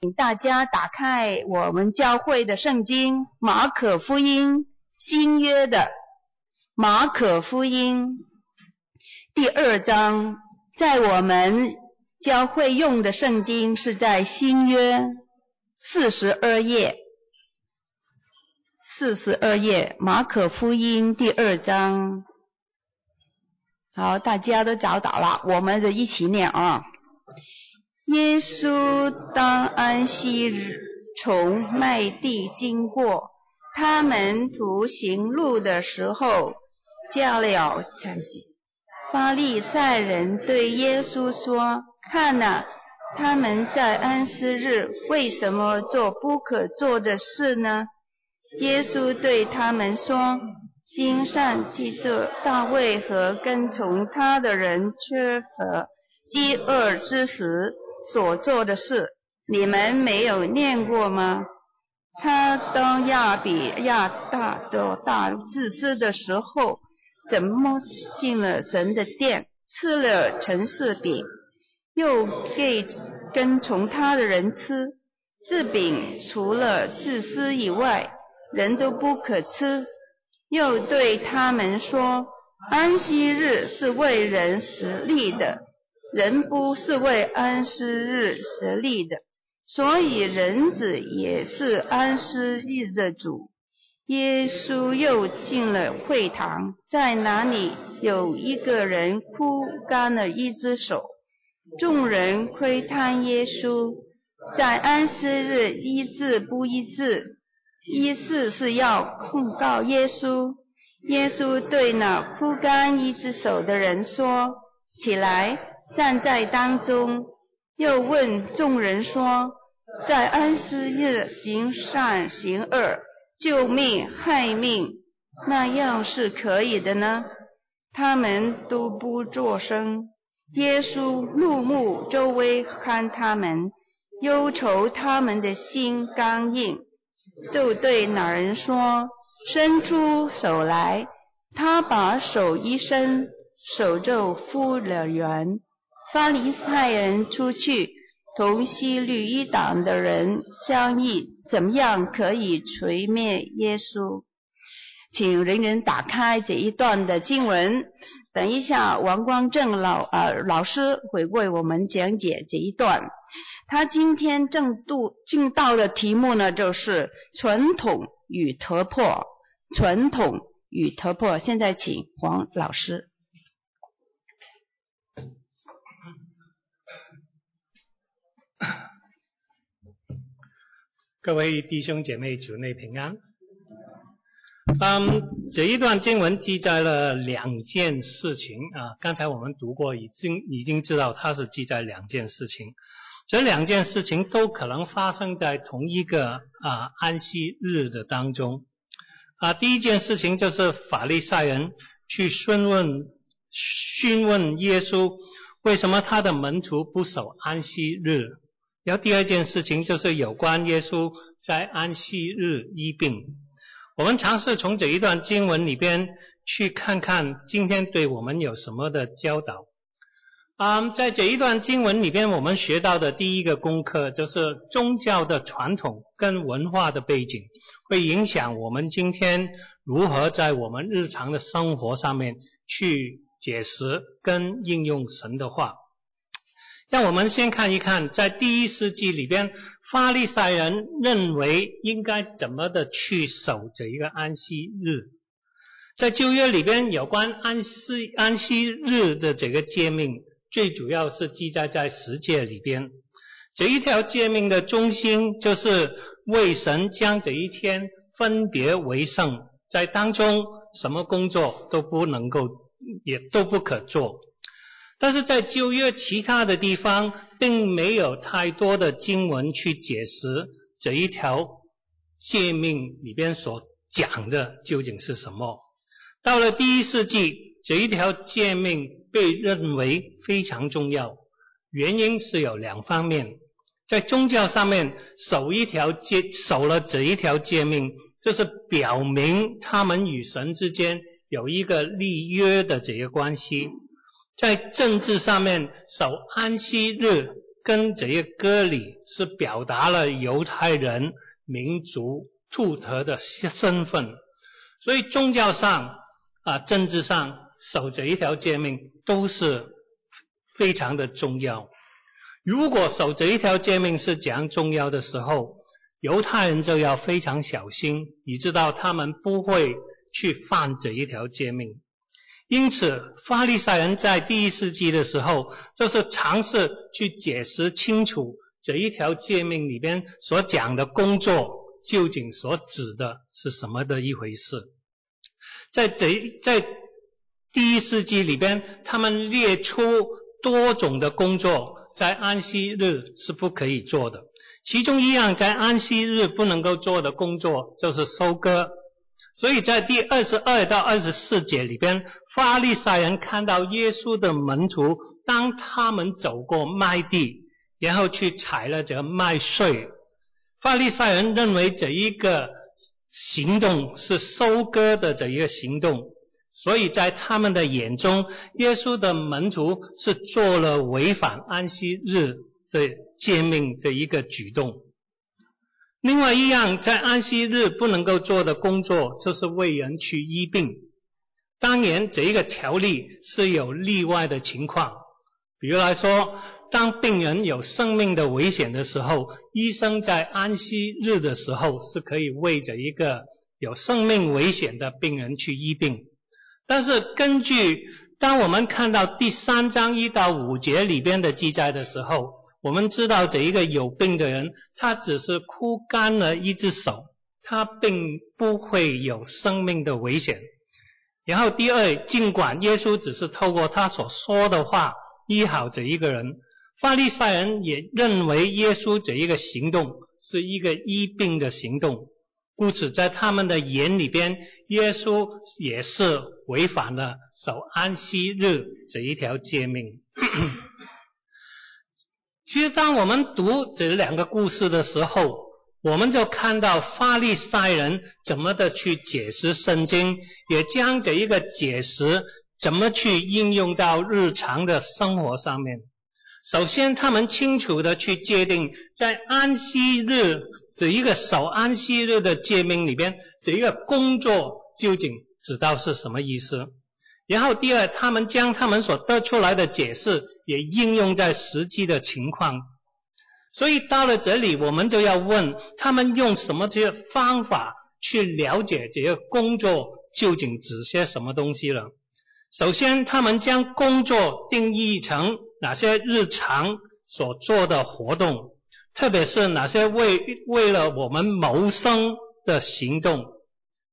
请大家打开我们教会的圣经《马可福音》新约的《马可福音》第二章，在我们教会用的圣经是在新约四十二页，四十二页《马可福音》第二章。好，大家都找到了，我们就一起念啊。耶稣当安息日从麦地经过，他们徒行路的时候，驾了产息。法利赛人对耶稣说：“看哪，他们在安息日为什么做不可做的事呢？”耶稣对他们说：“经上记着大卫和跟从他的人缺乏饥饿之时。”所做的事，你们没有念过吗？他当亚比亚大的大祭司的时候，怎么进了神的殿，吃了陈设饼，又给跟从他的人吃？这饼除了自私以外，人都不可吃。又对他们说：安息日是为人设立的。人不是为安息日设立的，所以人子也是安息日的主。耶稣又进了会堂，在那里有一个人枯干了一只手，众人窥探耶稣在安息日医治不医治，意思是要控告耶稣。耶稣对那枯干一只手的人说：“起来。”站在当中，又问众人说：“在安息日行善行恶，救命害命，那样是可以的呢？”他们都不作声。耶稣怒目周围看他们，忧愁他们的心刚硬，就对那人说：“伸出手来。”他把手一伸，手就复了原。法利赛人出去，同希律一党的人商议，怎么样可以锤灭耶稣？请人人打开这一段的经文。等一下，王光正老呃老师会为我们讲解这一段。他今天正度进道的题目呢，就是传统与突破。传统与突破。现在请黄老师。各位弟兄姐妹，主内平安。嗯，这一段经文记载了两件事情啊。刚才我们读过，已经已经知道它是记载两件事情。这两件事情都可能发生在同一个啊安息日的当中。啊，第一件事情就是法利赛人去询问询问耶稣，为什么他的门徒不守安息日。然后第二件事情就是有关耶稣在安息日医病。我们尝试从这一段经文里边去看看今天对我们有什么的教导。啊，在这一段经文里边，我们学到的第一个功课就是宗教的传统跟文化的背景会影响我们今天如何在我们日常的生活上面去解释跟应用神的话。让我们先看一看，在第一世纪里边，法利赛人认为应该怎么的去守这一个安息日。在旧约里边，有关安息安息日的这个诫命，最主要是记载在十诫里边。这一条诫命的中心，就是为神将这一天分别为圣，在当中什么工作都不能够，也都不可做。但是在旧约其他的地方，并没有太多的经文去解释这一条诫命里边所讲的究竟是什么。到了第一世纪，这一条诫命被认为非常重要，原因是有两方面。在宗教上面，守一条诫，守了这一条诫命，这是表明他们与神之间有一个立约的这个关系。在政治上面，守安息日跟这个割礼是表达了犹太人民族独特的身份，所以宗教上啊、政治上守这一条诫命都是非常的重要。如果守这一条诫命是这样重要的时候，犹太人就要非常小心，你知道他们不会去犯这一条诫命。因此，法利赛人在第一世纪的时候，就是尝试去解释清楚这一条诫命里边所讲的工作究竟所指的是什么的一回事。在这在第一世纪里边，他们列出多种的工作，在安息日是不可以做的。其中一样在安息日不能够做的工作就是收割。所以在第二十二到二十四节里边，法利赛人看到耶稣的门徒，当他们走过麦地，然后去采了这个麦穗，法利赛人认为这一个行动是收割的这一个行动，所以在他们的眼中，耶稣的门徒是做了违反安息日的诫命的一个举动。另外一样，在安息日不能够做的工作，就是为人去医病。当然，这一个条例是有例外的情况。比如来说，当病人有生命的危险的时候，医生在安息日的时候是可以为着一个有生命危险的病人去医病。但是，根据当我们看到第三章一到五节里边的记载的时候，我们知道这一个有病的人，他只是枯干了一只手，他并不会有生命的危险。然后第二，尽管耶稣只是透过他所说的话医好这一个人，法利赛人也认为耶稣这一个行动是一个医病的行动，故此在他们的眼里边，耶稣也是违反了守安息日这一条诫命。其实，当我们读这两个故事的时候，我们就看到法利赛人怎么的去解释圣经，也将这一个解释怎么去应用到日常的生活上面。首先，他们清楚的去界定，在安息日这一个守安息日的诫命里边，这一个工作究竟指到是什么意思？然后第二，他们将他们所得出来的解释也应用在实际的情况。所以到了这里，我们就要问他们用什么这些方法去了解这些工作究竟指些什么东西了。首先，他们将工作定义成哪些日常所做的活动，特别是哪些为为了我们谋生的行动。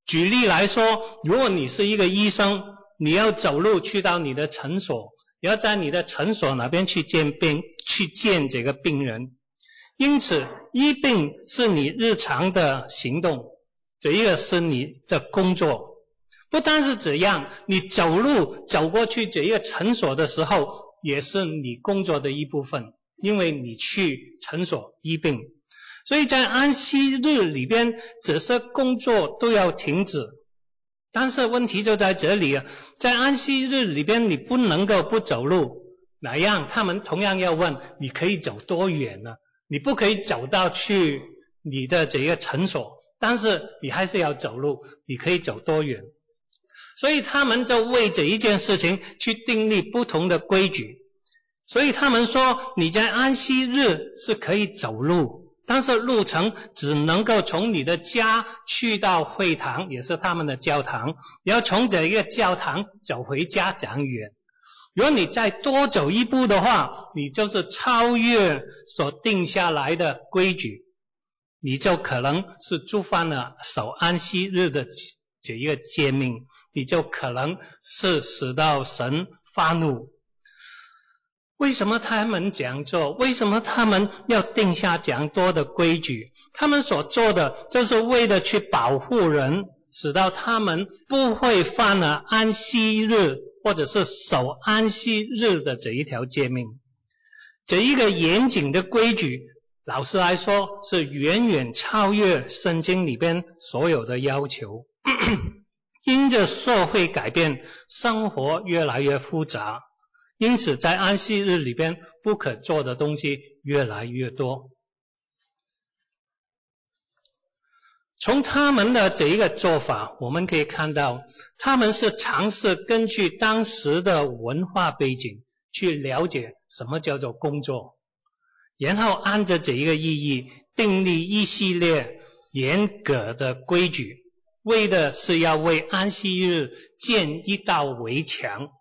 举例来说，如果你是一个医生。你要走路去到你的诊所，你要在你的诊所那边去见病，去见这个病人。因此，医病是你日常的行动，这一个是你的工作。不单是这样，你走路走过去这一个诊所的时候，也是你工作的一部分，因为你去诊所医病。所以在安息日里边，这些工作都要停止。但是问题就在这里，在安息日里边，你不能够不走路。哪样？他们同样要问，你可以走多远呢？你不可以走到去你的这个诊所，但是你还是要走路。你可以走多远？所以他们就为这一件事情去订立不同的规矩。所以他们说，你在安息日是可以走路。但是路程只能够从你的家去到会堂，也是他们的教堂，要从这一个教堂走回家讲远。如果你再多走一步的话，你就是超越所定下来的规矩，你就可能是触犯了守安息日的这一个诫命，你就可能是使到神发怒。为什么他们这样做？为什么他们要定下这样多的规矩？他们所做的，就是为了去保护人，使到他们不会犯了安息日或者是守安息日的这一条诫命。这一个严谨的规矩，老实来说，是远远超越圣经里边所有的要求。因着社会改变，生活越来越复杂。因此，在安息日里边不可做的东西越来越多。从他们的这一个做法，我们可以看到，他们是尝试根据当时的文化背景去了解什么叫做工作，然后按着这一个意义订立一系列严格的规矩，为的是要为安息日建一道围墙，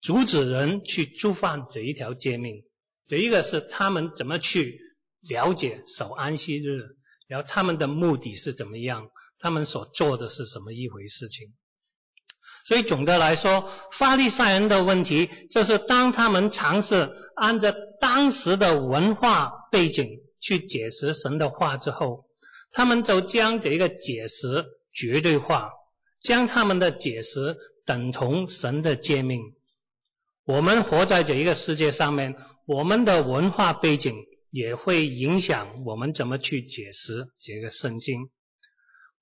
阻止人去触犯这一条诫命。这一个是他们怎么去了解守安息日。然后他们的目的是怎么样？他们所做的是什么一回事情？所以总的来说，法利赛人的问题就是当他们尝试按照当时的文化背景去解释神的话之后，他们就将这个解释绝对化，将他们的解释等同神的诫命。我们活在这一个世界上面，我们的文化背景。也会影响我们怎么去解释这个圣经。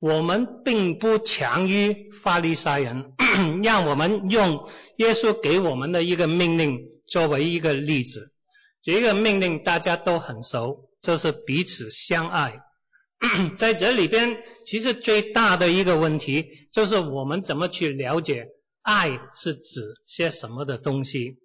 我们并不强于法利赛人，让我们用耶稣给我们的一个命令作为一个例子。这个命令大家都很熟，就是彼此相爱。在这里边，其实最大的一个问题就是我们怎么去了解爱是指些什么的东西。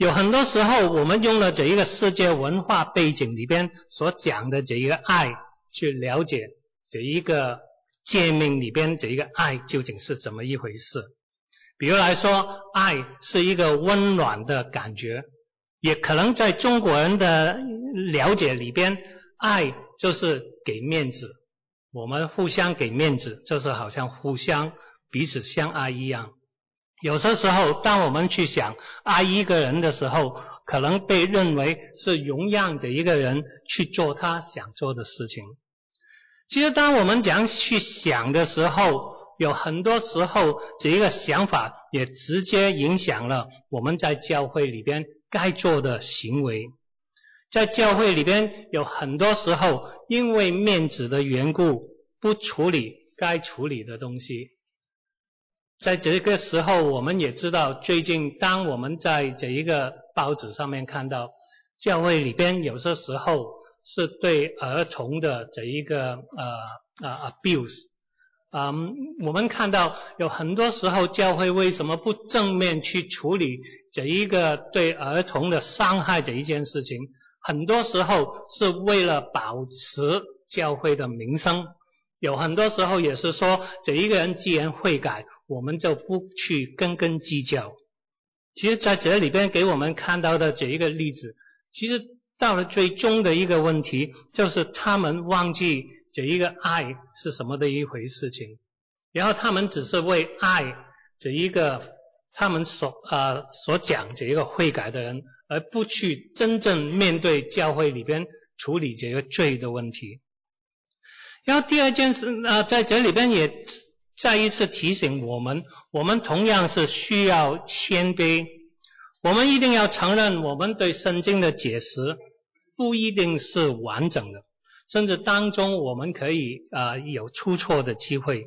有很多时候，我们用了这一个世界文化背景里边所讲的这一个爱，去了解这一个界面里边这一个爱究竟是怎么一回事。比如来说，爱是一个温暖的感觉，也可能在中国人的了解里边，爱就是给面子，我们互相给面子，就是好像互相彼此相爱一样。有些时候，当我们去想爱一个人的时候，可能被认为是容让着一个人去做他想做的事情。其实，当我们讲去想的时候，有很多时候，这一个想法也直接影响了我们在教会里边该做的行为。在教会里边，有很多时候因为面子的缘故，不处理该处理的东西。在这个时候，我们也知道，最近当我们在这一个报纸上面看到，教会里边有些时候是对儿童的这一个呃呃 abuse，嗯，我们看到有很多时候教会为什么不正面去处理这一个对儿童的伤害这一件事情？很多时候是为了保持教会的名声，有很多时候也是说，这一个人既然悔改。我们就不去斤斤计较。其实在这里边给我们看到的这一个例子，其实到了最终的一个问题，就是他们忘记这一个爱是什么的一回事情，然后他们只是为爱这一个他们所呃所讲这一个悔改的人，而不去真正面对教会里边处理这个罪的问题。然后第二件事啊、呃，在这里边也。再一次提醒我们，我们同样是需要谦卑。我们一定要承认，我们对圣经的解释不一定是完整的，甚至当中我们可以啊、有出错的机会。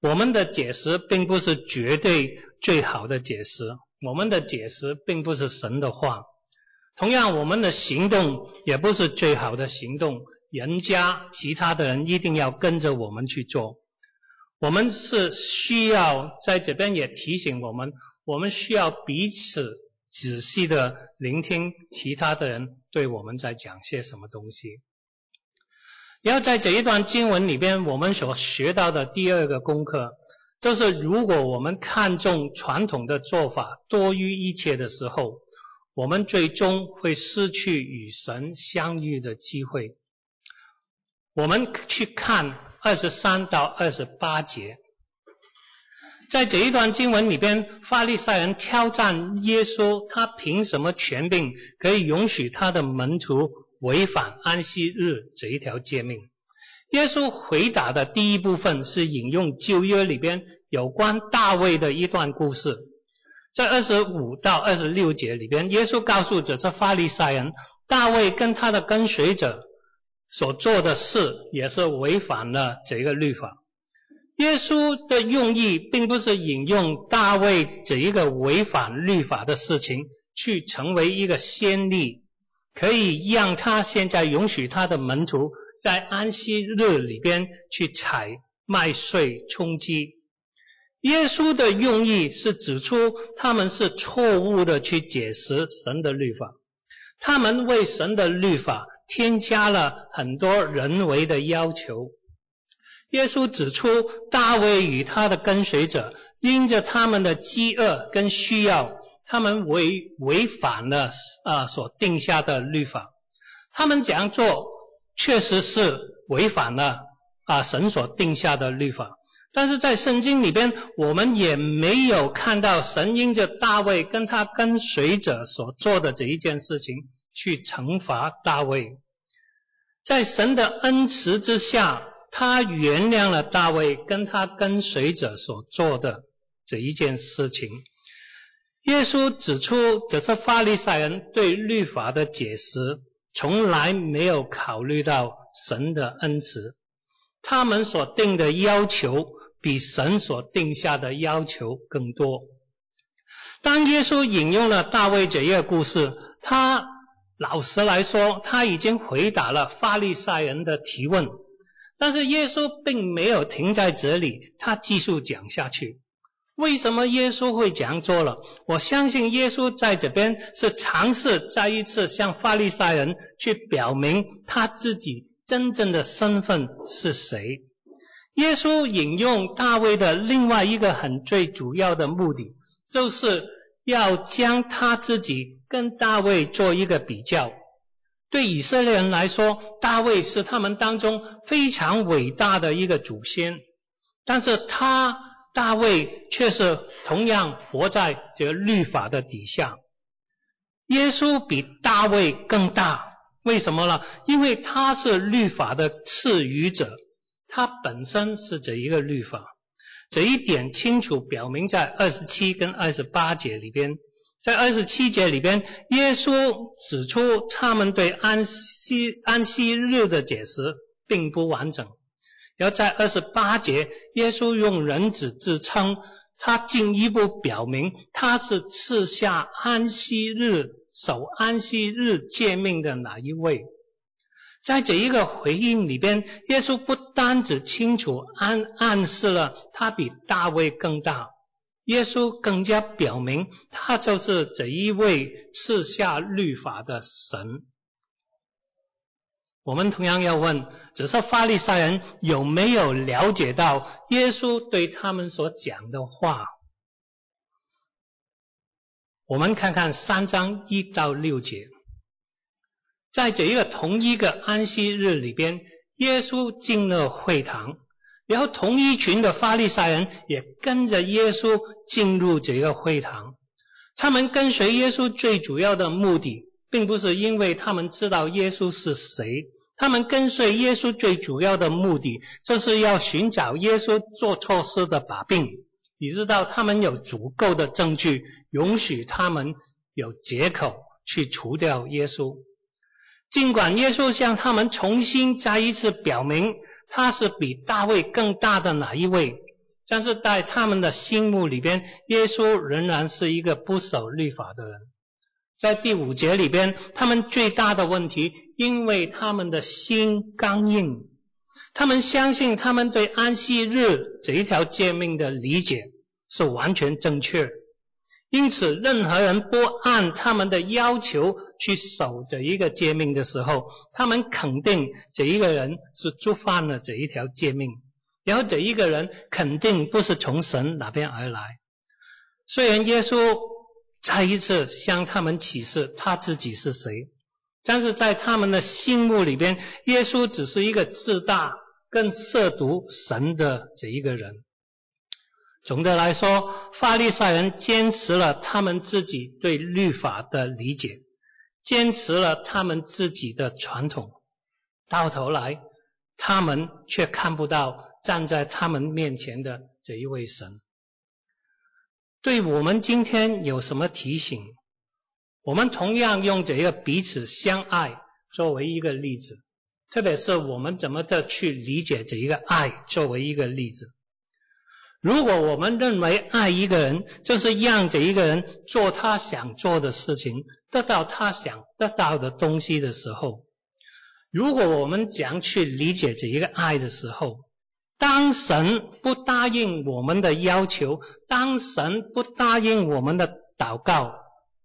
我们的解释并不是绝对最好的解释，我们的解释并不是神的话。同样，我们的行动也不是最好的行动，人家其他的人一定要跟着我们去做。我们是需要在这边也提醒我们，我们需要彼此仔细的聆听其他的人对我们在讲些什么东西。然后在这一段经文里边，我们所学到的第二个功课，就是如果我们看重传统的做法多于一切的时候，我们最终会失去与神相遇的机会。我们去看。二十三到二十八节，在这一段经文里边，法利赛人挑战耶稣，他凭什么权柄可以允许他的门徒违反安息日这一条诫命？耶稣回答的第一部分是引用旧约里边有关大卫的一段故事，在二十五到二十六节里边，耶稣告诉这些法利赛人，大卫跟他的跟随者。所做的事也是违反了这个律法。耶稣的用意并不是引用大卫这一个违反律法的事情去成为一个先例，可以让他现在允许他的门徒在安息日里边去采麦穗充饥。耶稣的用意是指出他们是错误的去解释神的律法，他们为神的律法添加了很多人为的要求。耶稣指出大卫与他的跟随者因着他们的饥饿跟需要。他们违违反了啊所定下的律法，他们这样做确实是违反了啊神所定下的律法。但是在圣经里边，我们也没有看到神因着大卫跟他跟随者所做的这一件事情去惩罚大卫。在神的恩慈之下，他原谅了大卫跟他跟随者所做的这一件事情。耶稣指出，这是法利赛人对律法的解释，从来没有考虑到神的恩慈。他们所定的要求，比神所定下的要求更多。当耶稣引用了大卫这一个故事，他老实来说，他已经回答了法利赛人的提问。但是耶稣并没有停在这里，他继续讲下去。为什么耶稣会这样做了？我相信耶稣在这边是尝试再一次向法利赛人去表明他自己真正的身份是谁。耶稣引用大卫的另外一个很最主要的目的，就是要将他自己跟大卫做一个比较。对以色列人来说，大卫是他们当中非常伟大的一个祖先，但是他。大卫却是同样活在这个律法的底下。耶稣比大卫更大，为什么呢？因为他是律法的赐予者，他本身是这一个律法。这一点清楚表明在二十七跟二十八节里边。在二十七节里边，耶稣指出他们对安息安息日的解释并不完整。然后在二十八节，耶稣用人子自称，他进一步表明他是赐下安息日、守安息日诫命的哪一位。在这一个回应里边，耶稣不单只清楚暗暗示了他比大卫更大，耶稣更加表明他就是这一位赐下律法的神。我们同样要问：只是法利赛人有没有了解到耶稣对他们所讲的话？我们看看三章一到六节，在这一个同一个安息日里边，耶稣进了会堂，然后同一群的法利赛人也跟着耶稣进入这个会堂。他们跟随耶稣最主要的目的，并不是因为他们知道耶稣是谁。他们跟随耶稣最主要的目的，就是要寻找耶稣做错事的把柄，以知道他们有足够的证据，允许他们有借口去除掉耶稣。尽管耶稣向他们重新再一次表明他是比大卫更大的哪一位，但是在他们的心目里边，耶稣仍然是一个不守律法的人。在第五节里边，他们最大的问题，因为他们的心刚硬，他们相信他们对安息日这一条诫命的理解是完全正确，因此任何人不按他们的要求去守这一个诫命的时候，他们肯定这一个人是触犯了这一条诫命，然后这一个人肯定不是从神那边而来。虽然耶稣。再一次向他们启示他自己是谁，但是在他们的心目里边，耶稣只是一个自大、跟亵渎神的这一个人。总的来说，法利赛人坚持了他们自己对律法的理解，坚持了他们自己的传统，到头来，他们却看不到站在他们面前的这一位神。对我们今天有什么提醒？我们同样用这个彼此相爱作为一个例子，特别是我们怎么的去理解这一个爱作为一个例子。如果我们认为爱一个人就是让这一个人做他想做的事情，得到他想得到的东西的时候，如果我们讲去理解这一个爱的时候，当神不答应我们的要求，当神不答应我们的祷告，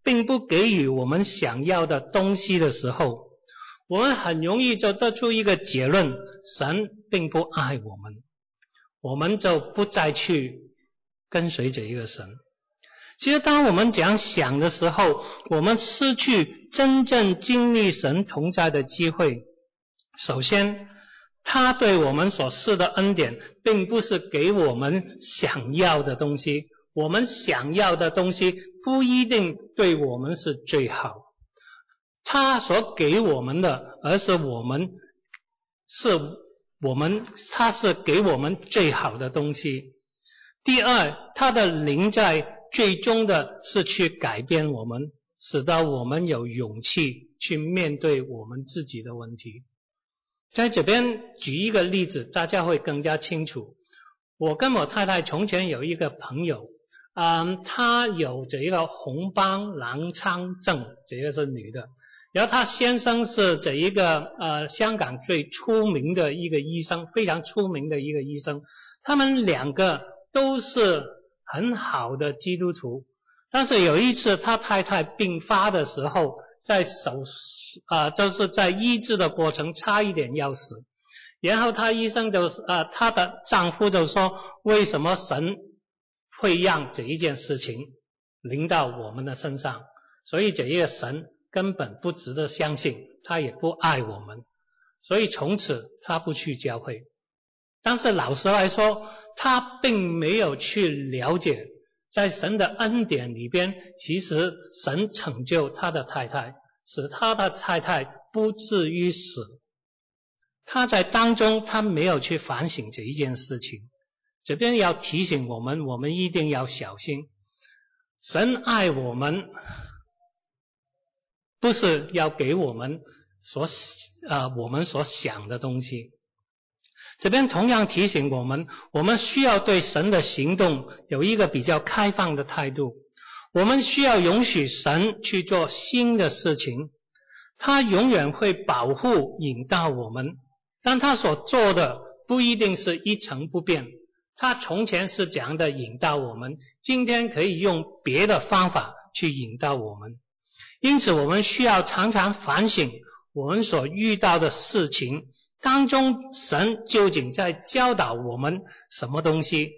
并不给予我们想要的东西的时候，我们很容易就得出一个结论：神并不爱我们。我们就不再去跟随这一个神。其实，当我们讲想的时候，我们失去真正经历神同在的机会。首先，他对我们所施的恩典，并不是给我们想要的东西。我们想要的东西不一定对我们是最好。他所给我们的，而是我们是。我们他是给我们最好的东西。第二，他的灵在最终的是去改变我们，使得我们有勇气去面对我们自己的问题。在这边举一个例子，大家会更加清楚。我跟我太太从前有一个朋友，嗯，她有这一个红斑狼疮症，这个是女的。然后他先生是这一个呃香港最出名的一个医生，非常出名的一个医生。他们两个都是很好的基督徒，但是有一次他太太病发的时候，在手啊、就是在医治的过程差一点要死，然后他医生就呃他的丈夫就说，为什么神会让这一件事情临到我们的身上？所以这一个神。根本不值得相信，他也不爱我们，所以从此他不去教会。但是老实来说，他并没有去了解，在神的恩典里边，其实神拯救他的太太，使他的太太不至于死。他在当中，他没有去反省这一件事情。这边要提醒我们，我们一定要小心，神爱我们。不是要给我们所呃我们所想的东西。这边同样提醒我们，我们需要对神的行动有一个比较开放的态度。我们需要允许神去做新的事情，他永远会保护引导我们，但他所做的不一定是一成不变。他从前是讲的引导我们，今天可以用别的方法去引导我们。因此，我们需要常常反省我们所遇到的事情当中，神究竟在教导我们什么东西？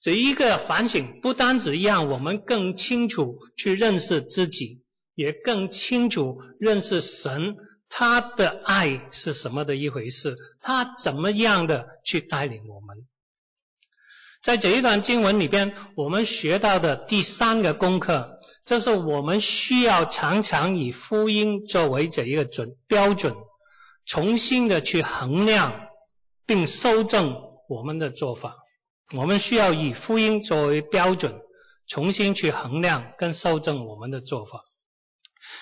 这一个反省不单只让我们更清楚去认识自己，也更清楚认识神，他的爱是什么的一回事，他怎么样的去带领我们。在这一段经文里边，我们学到的第三个功课。这是我们需要常常以福音作为这一个准标准，重新的去衡量并修正我们的做法。我们需要以福音作为标准，重新去衡量跟修正我们的做法。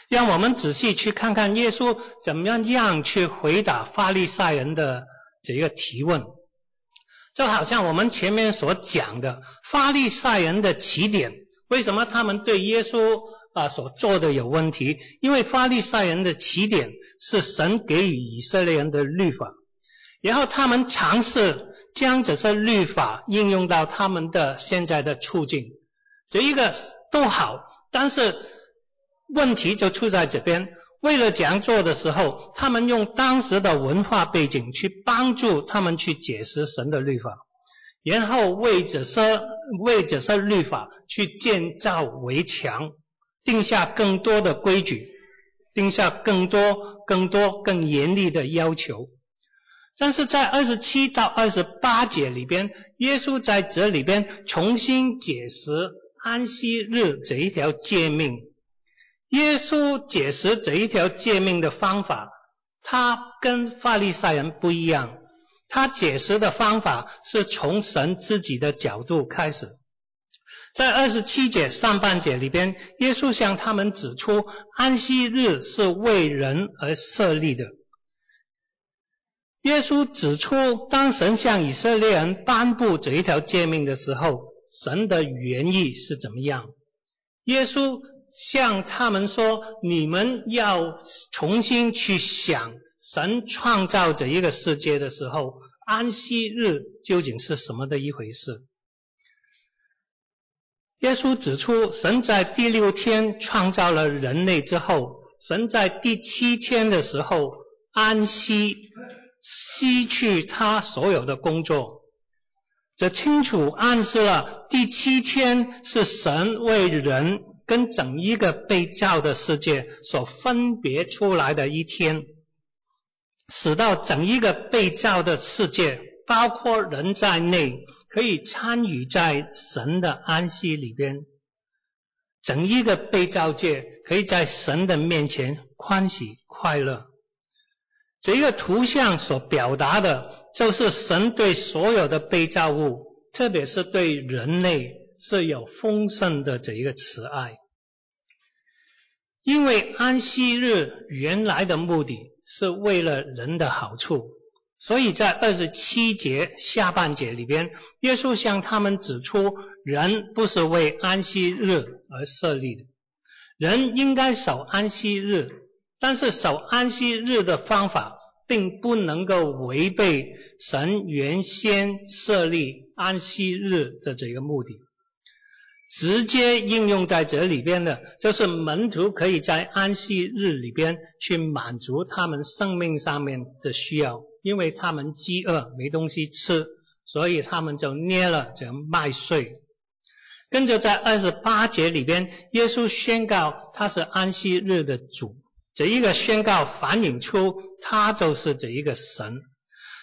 让我们仔细去看看耶稣怎么样样去回答法利赛人的这一个提问。就好像我们前面所讲的，法利赛人的起点。为什么他们对耶稣啊所做的有问题？因为法利赛人的起点是神给予以色列人的律法，然后他们尝试将这些律法应用到他们的现在的处境，这一个都好，但是问题就出在这边。为了这样做的时候，他们用当时的文化背景去帮助他们去解释神的律法。然后为这些为这些律法去建造围墙，定下更多的规矩，定下更多、更多、更严厉的要求。但是在二十七到二十八节里边，耶稣在这里边重新解释安息日这一条诫命。耶稣解释这一条诫命的方法，他跟法利赛人不一样。他解释的方法是从神自己的角度开始，在二十七节上半节里边，耶稣向他们指出，安息日是为人而设立的。耶稣指出，当神向以色列人颁布这一条诫命的时候，神的原意是怎么样？耶稣向他们说：“你们要重新去想，神创造这一个世界的时候，安息日究竟是什么的一回事？”耶稣指出，神在第六天创造了人类之后，神在第七天的时候安息。吸去他所有的工作，这清楚暗示了第七天是神为人跟整一个被造的世界所分别出来的一天，使到整一个被造的世界，包括人在内，可以参与在神的安息里边，整一个被造界可以在神的面前欢喜快乐。这一个图像所表达的，就是神对所有的被造物，特别是对人类，是有丰盛的这一个慈爱。因为安息日原来的目的是为了人的好处，所以在二十七节下半节里边，耶稣向他们指出，人不是为安息日而设立的，人应该守安息日。但是守安息日的方法，并不能够违背神原先设立安息日的这个目的。直接应用在这里边的，就是门徒可以在安息日里边去满足他们生命上面的需要，因为他们饥饿没东西吃，所以他们就捏了这麦穗。跟着在二十八节里边，耶稣宣告他是安息日的主。这一个宣告反映出他就是这一个神，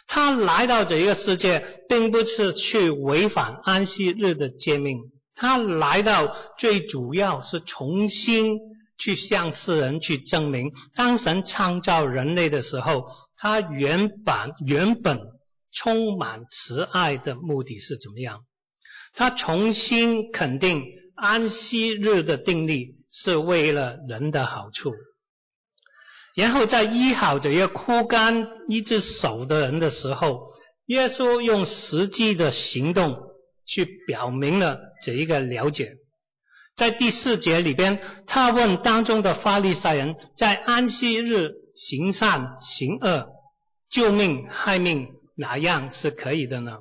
他来到这一个世界，并不是去违反安息日的诫命，他来到最主要是重新去向世人去证明，当神创造人类的时候，他原本原本充满慈爱的目的是怎么样？他重新肯定安息日的定例是为了人的好处。然后在医好这个枯干一只手的人的时候，耶稣用实际的行动去表明了这一个了解。在第四节里边，他问当中的法利赛人，在安息日行善行恶、救命害命，哪样是可以的呢？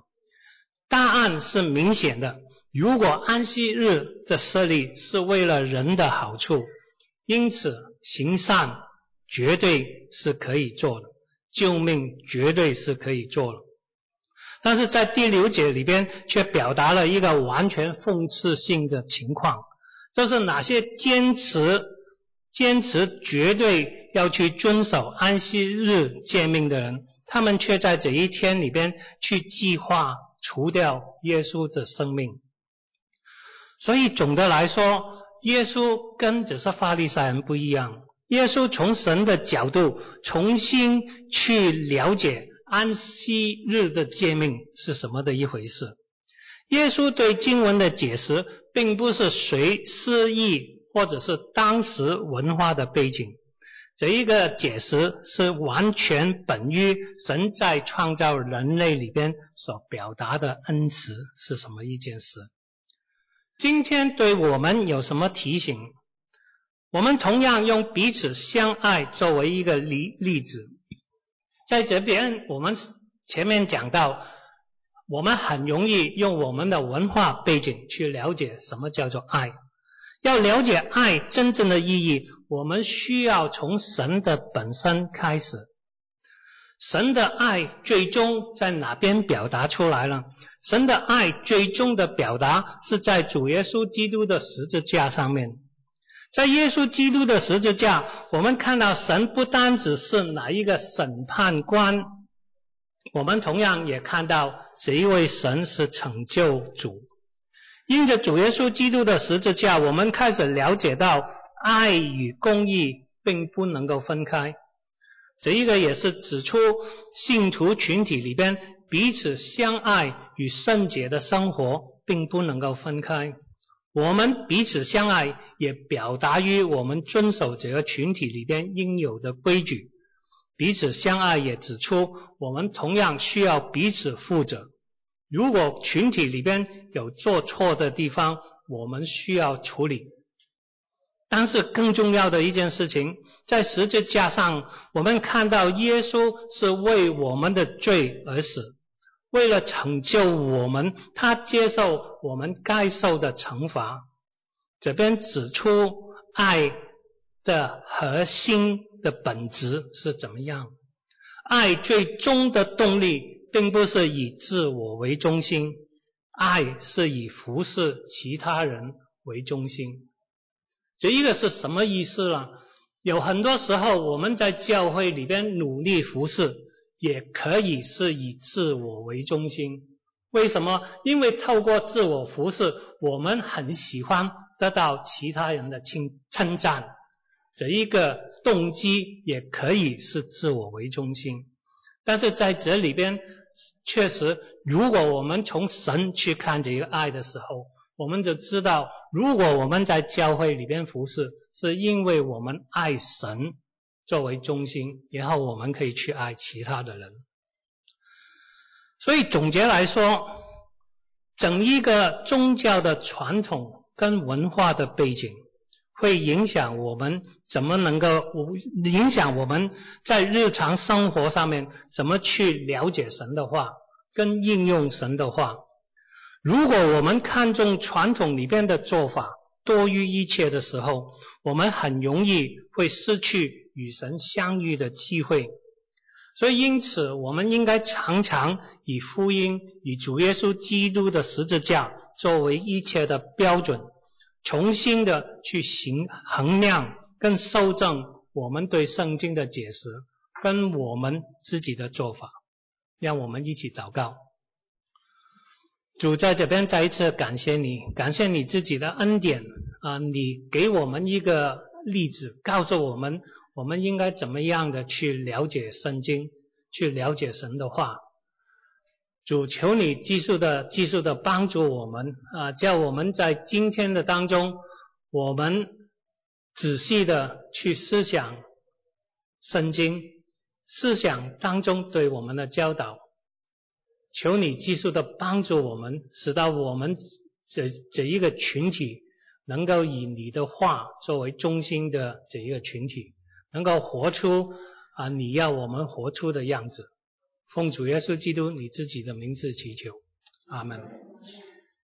答案是明显的。如果安息日的设立是为了人的好处，因此行善。绝对是可以做的，救命绝对是可以做的，但是在第六节里边却表达了一个完全讽刺性的情况，就是哪些坚持坚持绝对要去遵守安息日诫命的人，他们却在这一天里边去计划除掉耶稣的生命。所以总的来说，耶稣跟这些法利赛人不一样。耶稣从神的角度重新去了解安息日的诫命是什么的一回事。耶稣对经文的解释，并不是随诗意或者是当时文化的背景，这一个解释是完全本于神在创造人类里边所表达的恩慈是什么一件事。今天对我们有什么提醒？我们同样用彼此相爱作为一个例例子，在这边我们前面讲到，我们很容易用我们的文化背景去了解什么叫做爱。要了解爱真正的意义，我们需要从神的本身开始。神的爱最终在哪边表达出来了？神的爱最终的表达是在主耶稣基督的十字架上面。在耶稣基督的十字架，我们看到神不单只是哪一个审判官，我们同样也看到这一位神是拯救主。因着主耶稣基督的十字架，我们开始了解到爱与公义并不能够分开。这一个也是指出信徒群体里边彼此相爱与圣洁的生活并不能够分开。我们彼此相爱，也表达于我们遵守这个群体里边应有的规矩，彼此相爱也指出，我们同样需要彼此负责。如果群体里边有做错的地方，我们需要处理。但是更重要的一件事情，在十字架上，我们看到耶稣是为我们的罪而死，为了拯救我们，他接受我们该受的惩罚。这边指出爱的核心的本质是怎么样？爱最终的动力，并不是以自我为中心，爱是以服侍其他人为中心。这一个是什么意思呢？有很多时候我们在教会里边努力服侍，也可以是以自我为中心。为什么？因为透过自我服侍，我们很喜欢得到其他人的称称赞。这一个动机也可以是自我为中心。但是在这里边，确实，如果我们从神去看这个爱的时候，我们就知道，如果我们在教会里边服侍，是因为我们爱神作为中心，然后我们可以去爱其他的人。所以总结来说，整一个宗教的传统跟文化的背景，会影响我们怎么能够影响我们在日常生活上面怎么去了解神的话，跟应用神的话。如果我们看重传统里边的做法多于一切的时候，我们很容易会失去与神相遇的机会。所以，因此，我们应该常常以福音、以主耶稣基督的十字架作为一切的标准，重新的去行衡量跟受正我们对圣经的解释跟我们自己的做法。让我们一起祷告。主在这边再一次感谢你，感谢你自己的恩典啊！你给我们一个例子，告诉我们我们应该怎么样的去了解圣经，去了解神的话。主求你继续的、继续的帮助我们啊，叫我们在今天的当中，我们仔细的去思想圣经，思想当中对我们的教导。求你继续的帮助我们，使到我们这这一个群体能够以你的话作为中心的这一个群体，能够活出啊你要我们活出的样子。奉主耶稣基督你自己的名字祈求，阿门。